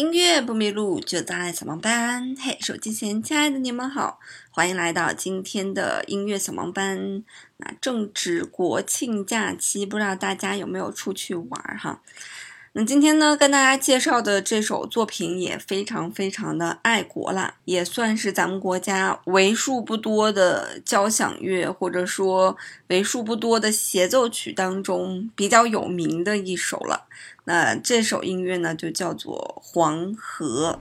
音乐不迷路，就在小盲班。嘿，手机前亲爱的你们好，欢迎来到今天的音乐小盲班。那正值国庆假期，不知道大家有没有出去玩哈？那今天呢，跟大家介绍的这首作品也非常非常的爱国啦，也算是咱们国家为数不多的交响乐，或者说为数不多的协奏曲当中比较有名的一首了。那这首音乐呢，就叫做《黄河》。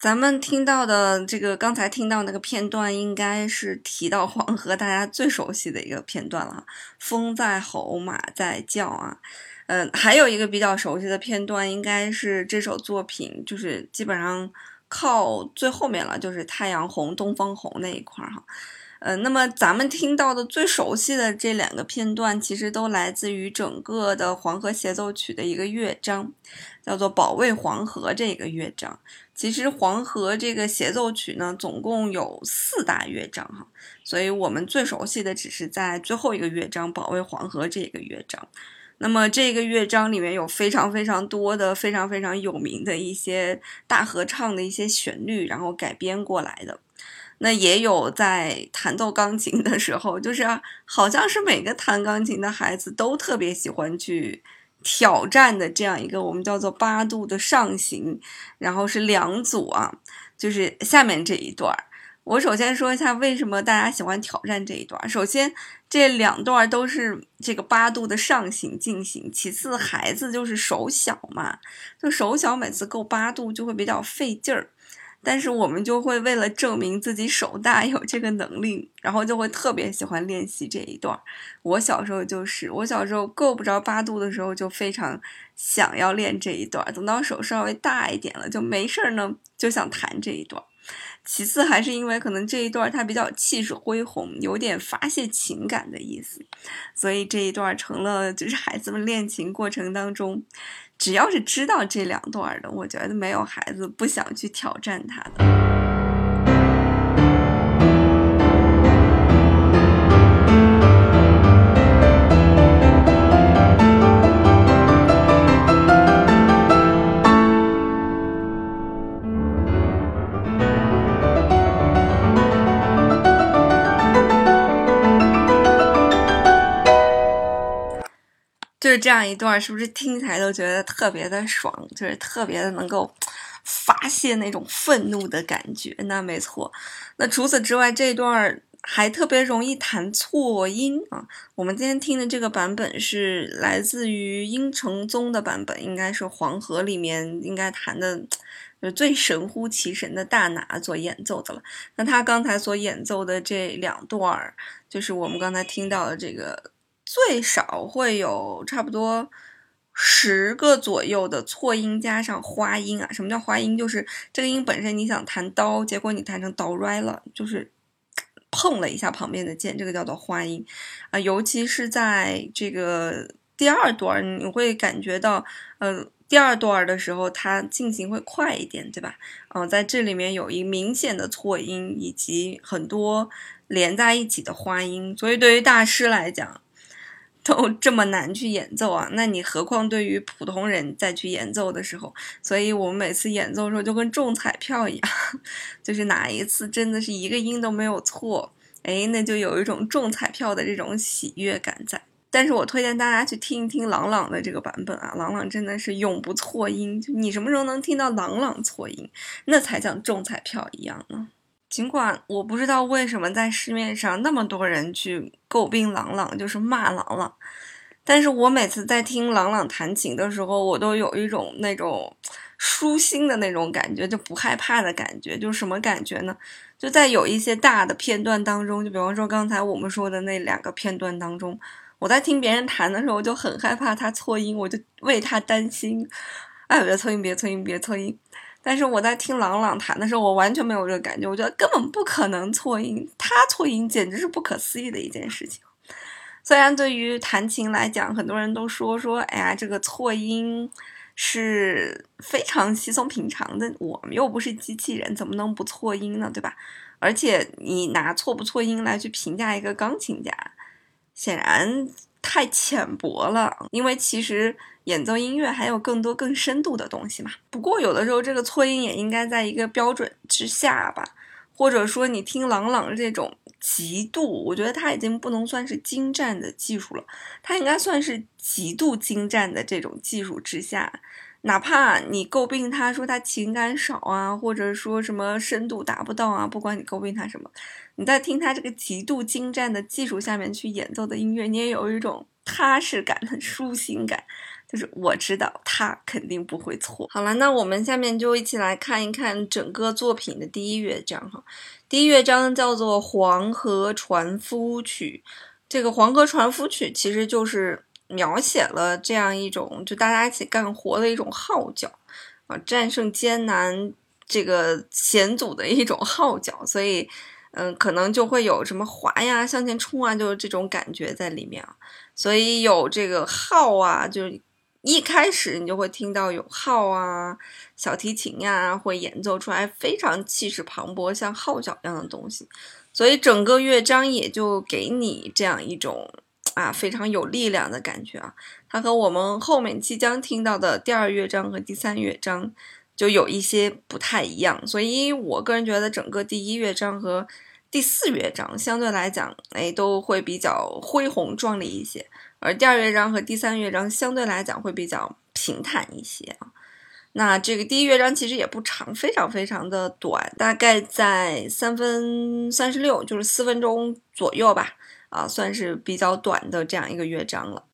咱们听到的这个，刚才听到那个片段，应该是提到黄河，大家最熟悉的一个片段了哈。风在吼，马在叫啊，嗯，还有一个比较熟悉的片段，应该是这首作品，就是基本上靠最后面了，就是太阳红、东方红那一块儿哈。呃，那么咱们听到的最熟悉的这两个片段，其实都来自于整个的黄河协奏曲的一个乐章，叫做《保卫黄河》这个乐章。其实黄河这个协奏曲呢，总共有四大乐章哈，所以我们最熟悉的只是在最后一个乐章《保卫黄河》这个乐章。那么这个乐章里面有非常非常多的、非常非常有名的一些大合唱的一些旋律，然后改编过来的。那也有在弹奏钢琴的时候，就是好像是每个弹钢琴的孩子都特别喜欢去挑战的这样一个我们叫做八度的上行，然后是两组啊，就是下面这一段。我首先说一下为什么大家喜欢挑战这一段。首先，这两段都是这个八度的上行进行；其次，孩子就是手小嘛，就手小，每次够八度就会比较费劲儿。但是我们就会为了证明自己手大有这个能力，然后就会特别喜欢练习这一段。我小时候就是，我小时候够不着八度的时候，就非常想要练这一段。等到手稍微大一点了，就没事儿呢，就想弹这一段。其次还是因为可能这一段他比较气势恢宏，有点发泄情感的意思，所以这一段成了就是孩子们练琴过程当中。只要是知道这两段的，我觉得没有孩子不想去挑战他的。这样一段，是不是听起来都觉得特别的爽？就是特别的能够发泄那种愤怒的感觉。那没错。那除此之外，这段还特别容易弹错音啊。我们今天听的这个版本是来自于殷承宗的版本，应该是黄河里面应该弹的就最神乎其神的大拿做演奏的了。那他刚才所演奏的这两段，就是我们刚才听到的这个。最少会有差不多十个左右的错音加上花音啊。什么叫花音？就是这个音本身你想弹刀，结果你弹成刀 right 了，就是碰了一下旁边的键，这个叫做花音啊。尤其是在这个第二段，你会感觉到，呃，第二段的时候它进行会快一点，对吧？嗯，在这里面有一明显的错音以及很多连在一起的花音，所以对于大师来讲。都这么难去演奏啊，那你何况对于普通人再去演奏的时候？所以我们每次演奏的时候就跟中彩票一样，就是哪一次真的是一个音都没有错，哎，那就有一种中彩票的这种喜悦感在。但是我推荐大家去听一听朗朗的这个版本啊，朗朗真的是永不错音，你什么时候能听到朗朗错音，那才像中彩票一样呢。尽管我不知道为什么在市面上那么多人去诟病郎朗，就是骂郎朗，但是我每次在听朗朗弹琴的时候，我都有一种那种舒心的那种感觉，就不害怕的感觉。就是什么感觉呢？就在有一些大的片段当中，就比方说刚才我们说的那两个片段当中，我在听别人弹的时候，就很害怕他错音，我就为他担心。哎，别错音，别错音，别错音。但是我在听朗朗弹的时候，我完全没有这个感觉，我觉得根本不可能错音，他错音简直是不可思议的一件事情。虽然对于弹琴来讲，很多人都说说，哎呀，这个错音是非常稀松平常的，我们又不是机器人，怎么能不错音呢？对吧？而且你拿错不错音来去评价一个钢琴家，显然太浅薄了，因为其实。演奏音乐还有更多更深度的东西嘛？不过有的时候这个错音也应该在一个标准之下吧，或者说你听郎朗这种极度，我觉得他已经不能算是精湛的技术了，他应该算是极度精湛的这种技术之下，哪怕你诟病他说他情感少啊，或者说什么深度达不到啊，不管你诟病他什么，你在听他这个极度精湛的技术下面去演奏的音乐，你也有一种踏实感、很舒心感。就是我知道他肯定不会错。好了，那我们下面就一起来看一看整个作品的第一乐章哈。第一乐章叫做《黄河船夫曲》，这个《黄河船夫曲》其实就是描写了这样一种就大家一起干活的一种号角啊，战胜艰难这个险阻的一种号角，所以嗯，可能就会有什么滑呀、向前冲啊，就是这种感觉在里面啊。所以有这个号啊，就是。一开始你就会听到有号啊、小提琴呀，会演奏出来非常气势磅礴、像号角一样的东西，所以整个乐章也就给你这样一种啊非常有力量的感觉啊。它和我们后面即将听到的第二乐章和第三乐章就有一些不太一样，所以我个人觉得整个第一乐章和第四乐章相对来讲，哎，都会比较恢宏壮丽一些。而第二乐章和第三乐章相对来讲会比较平坦一些啊。那这个第一乐章其实也不长，非常非常的短，大概在三分三十六，就是四分钟左右吧，啊，算是比较短的这样一个乐章了。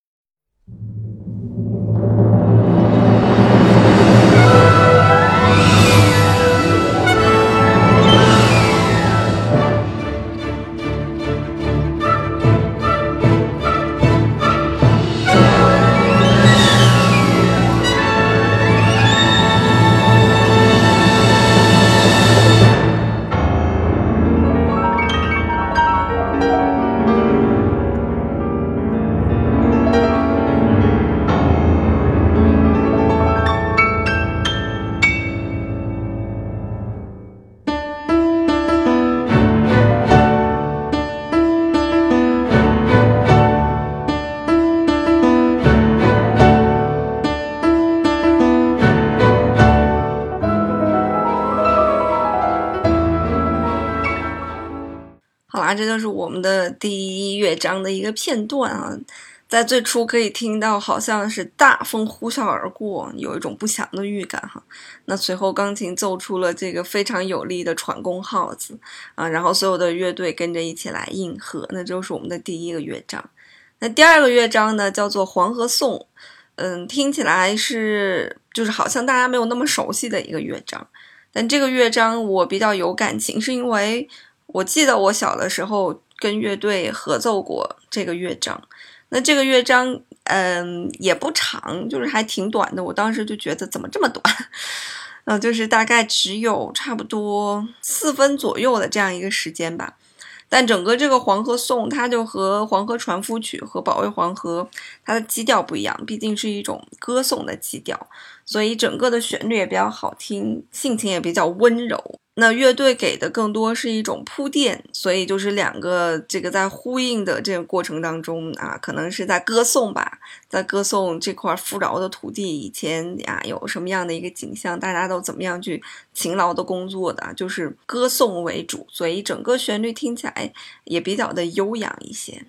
啊这就是我们的第一乐章的一个片段啊，在最初可以听到好像是大风呼啸而过，有一种不祥的预感哈。那随后钢琴奏出了这个非常有力的船弓号子啊，然后所有的乐队跟着一起来应和，那就是我们的第一个乐章。那第二个乐章呢，叫做《黄河颂》，嗯，听起来是就是好像大家没有那么熟悉的一个乐章，但这个乐章我比较有感情，是因为。我记得我小的时候跟乐队合奏过这个乐章，那这个乐章，嗯，也不长，就是还挺短的。我当时就觉得怎么这么短，嗯，就是大概只有差不多四分左右的这样一个时间吧。但整个这个《黄河颂》，它就和《黄河船夫曲》和《保卫黄河》它的基调不一样，毕竟是一种歌颂的基调，所以整个的旋律也比较好听，性情也比较温柔。那乐队给的更多是一种铺垫，所以就是两个这个在呼应的这个过程当中啊，可能是在歌颂吧，在歌颂这块富饶的土地以前呀有什么样的一个景象，大家都怎么样去勤劳的工作的，就是歌颂为主，所以整个旋律听起来也比较的悠扬一些。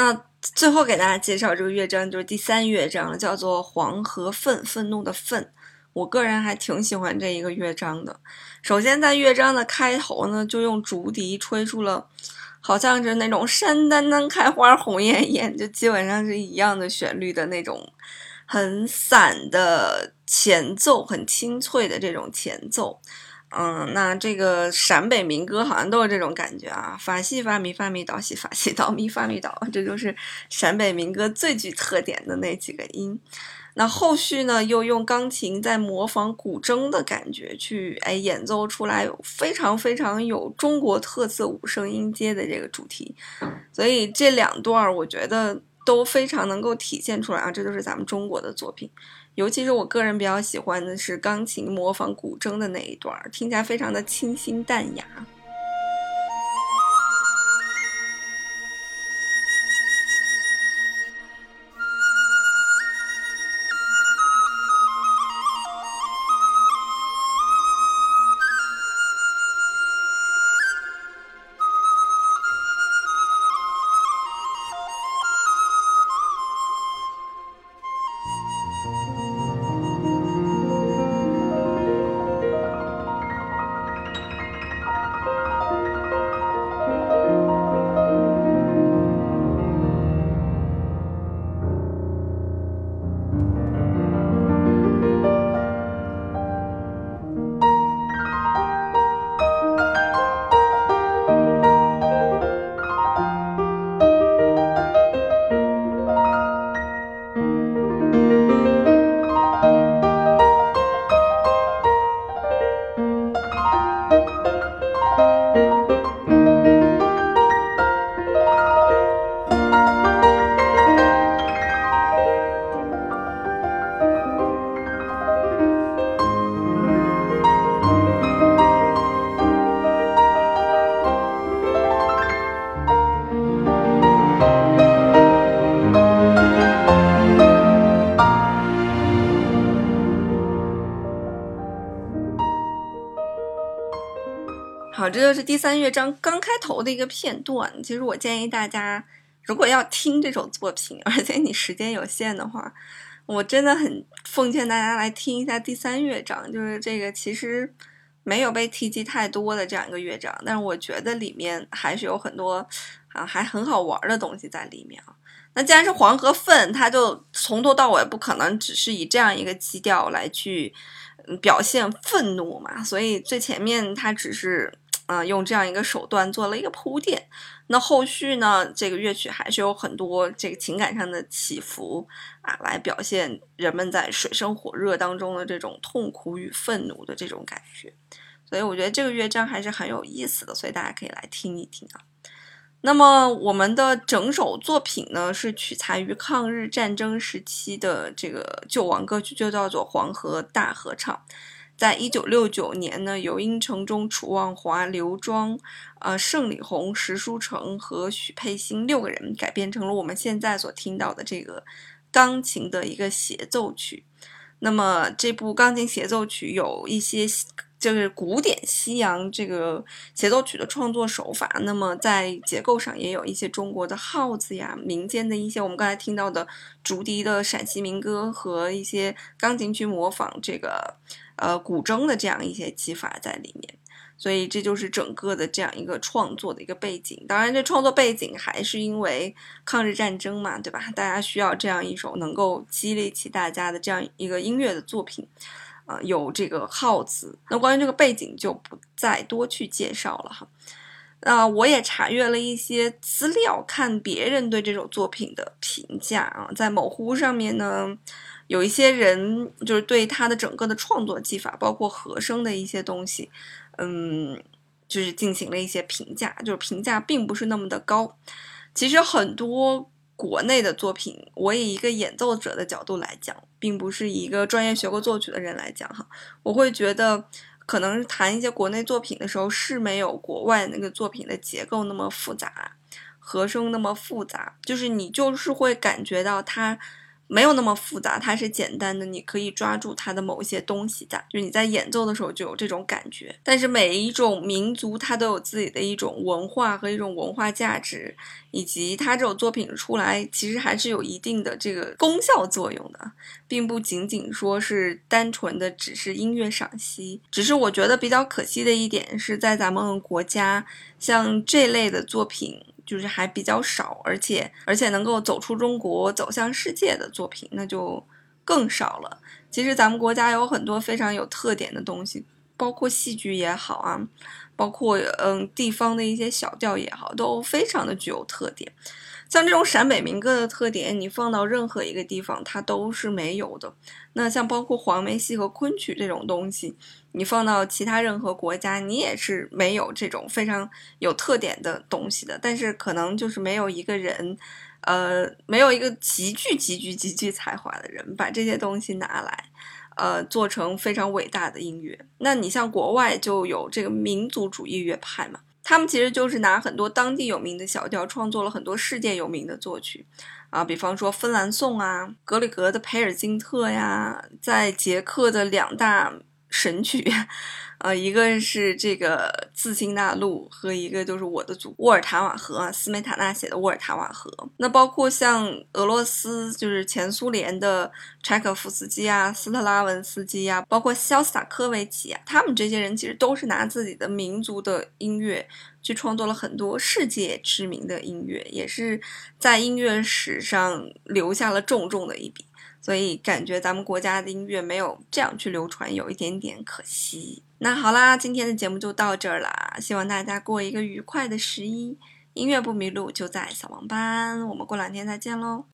那最后给大家介绍这个乐章，就是第三乐章了，叫做《黄河愤》，愤怒的愤。我个人还挺喜欢这一个乐章的。首先，在乐章的开头呢，就用竹笛吹出了，好像是那种山丹丹开花红艳艳，就基本上是一样的旋律的那种很散的前奏，很清脆的这种前奏。嗯，那这个陕北民歌好像都是这种感觉啊，法西发咪发咪导西法西导咪发咪导，这就是陕北民歌最具特点的那几个音。那后续呢，又用钢琴在模仿古筝的感觉去哎演奏出来，非常非常有中国特色五声音阶的这个主题。所以这两段儿我觉得都非常能够体现出来啊，这都是咱们中国的作品。尤其是我个人比较喜欢的是钢琴模仿古筝的那一段，听起来非常的清新淡雅。这就是第三乐章刚开头的一个片段。其实我建议大家，如果要听这首作品，而且你时间有限的话，我真的很奉劝大家来听一下第三乐章。就是这个其实没有被提及太多的这样一个乐章，但是我觉得里面还是有很多啊还很好玩的东西在里面啊。那既然是黄河愤，它就从头到尾不可能只是以这样一个基调来去表现愤怒嘛，所以最前面它只是。啊，用这样一个手段做了一个铺垫，那后续呢？这个乐曲还是有很多这个情感上的起伏啊，来表现人们在水深火热当中的这种痛苦与愤怒的这种感觉。所以我觉得这个乐章还是很有意思的，所以大家可以来听一听啊。那么我们的整首作品呢，是取材于抗日战争时期的这个救亡歌曲，就叫做《黄河大合唱》。在一九六九年呢，由殷承宗、楚望华、刘庄、呃盛礼红、石书成和许佩欣六个人改编成了我们现在所听到的这个钢琴的一个协奏曲。那么这部钢琴协奏曲有一些就是古典西洋这个协奏曲的创作手法，那么在结构上也有一些中国的号子呀、民间的一些我们刚才听到的竹笛的陕西民歌和一些钢琴去模仿这个。呃，古筝的这样一些技法在里面，所以这就是整个的这样一个创作的一个背景。当然，这创作背景还是因为抗日战争嘛，对吧？大家需要这样一首能够激励起大家的这样一个音乐的作品，啊，有这个号子。那关于这个背景就不再多去介绍了哈。那我也查阅了一些资料，看别人对这首作品的评价啊，在某乎上面呢。有一些人就是对他的整个的创作技法，包括和声的一些东西，嗯，就是进行了一些评价，就是评价并不是那么的高。其实很多国内的作品，我以一个演奏者的角度来讲，并不是一个专业学过作曲的人来讲哈，我会觉得可能弹一些国内作品的时候是没有国外那个作品的结构那么复杂，和声那么复杂，就是你就是会感觉到它。没有那么复杂，它是简单的，你可以抓住它的某一些东西的，就你在演奏的时候就有这种感觉。但是每一种民族它都有自己的一种文化和一种文化价值，以及它这种作品出来其实还是有一定的这个功效作用的，并不仅仅说是单纯的只是音乐赏析。只是我觉得比较可惜的一点是在咱们国家，像这类的作品。就是还比较少，而且而且能够走出中国走向世界的作品，那就更少了。其实咱们国家有很多非常有特点的东西，包括戏剧也好啊，包括嗯地方的一些小调也好，都非常的具有特点。像这种陕北民歌的特点，你放到任何一个地方，它都是没有的。那像包括黄梅戏和昆曲这种东西，你放到其他任何国家，你也是没有这种非常有特点的东西的。但是可能就是没有一个人，呃，没有一个极具极具极具才华的人，把这些东西拿来，呃，做成非常伟大的音乐。那你像国外就有这个民族主义乐派嘛？他们其实就是拿很多当地有名的小调，创作了很多世界有名的作曲，啊，比方说芬兰颂啊，格里格的培尔金特呀，在捷克的两大神曲。呃，一个是这个自新大陆，和一个就是我的祖沃尔塔瓦河，斯梅塔纳写的沃尔塔瓦河。那包括像俄罗斯，就是前苏联的柴可夫斯基啊、斯特拉文斯基啊，包括肖斯塔科维奇啊，他们这些人其实都是拿自己的民族的音乐去创作了很多世界知名的音乐，也是在音乐史上留下了重重的一笔。所以感觉咱们国家的音乐没有这样去流传，有一点点可惜。那好啦，今天的节目就到这儿啦，希望大家过一个愉快的十一。音乐不迷路，就在小王班。我们过两天再见喽。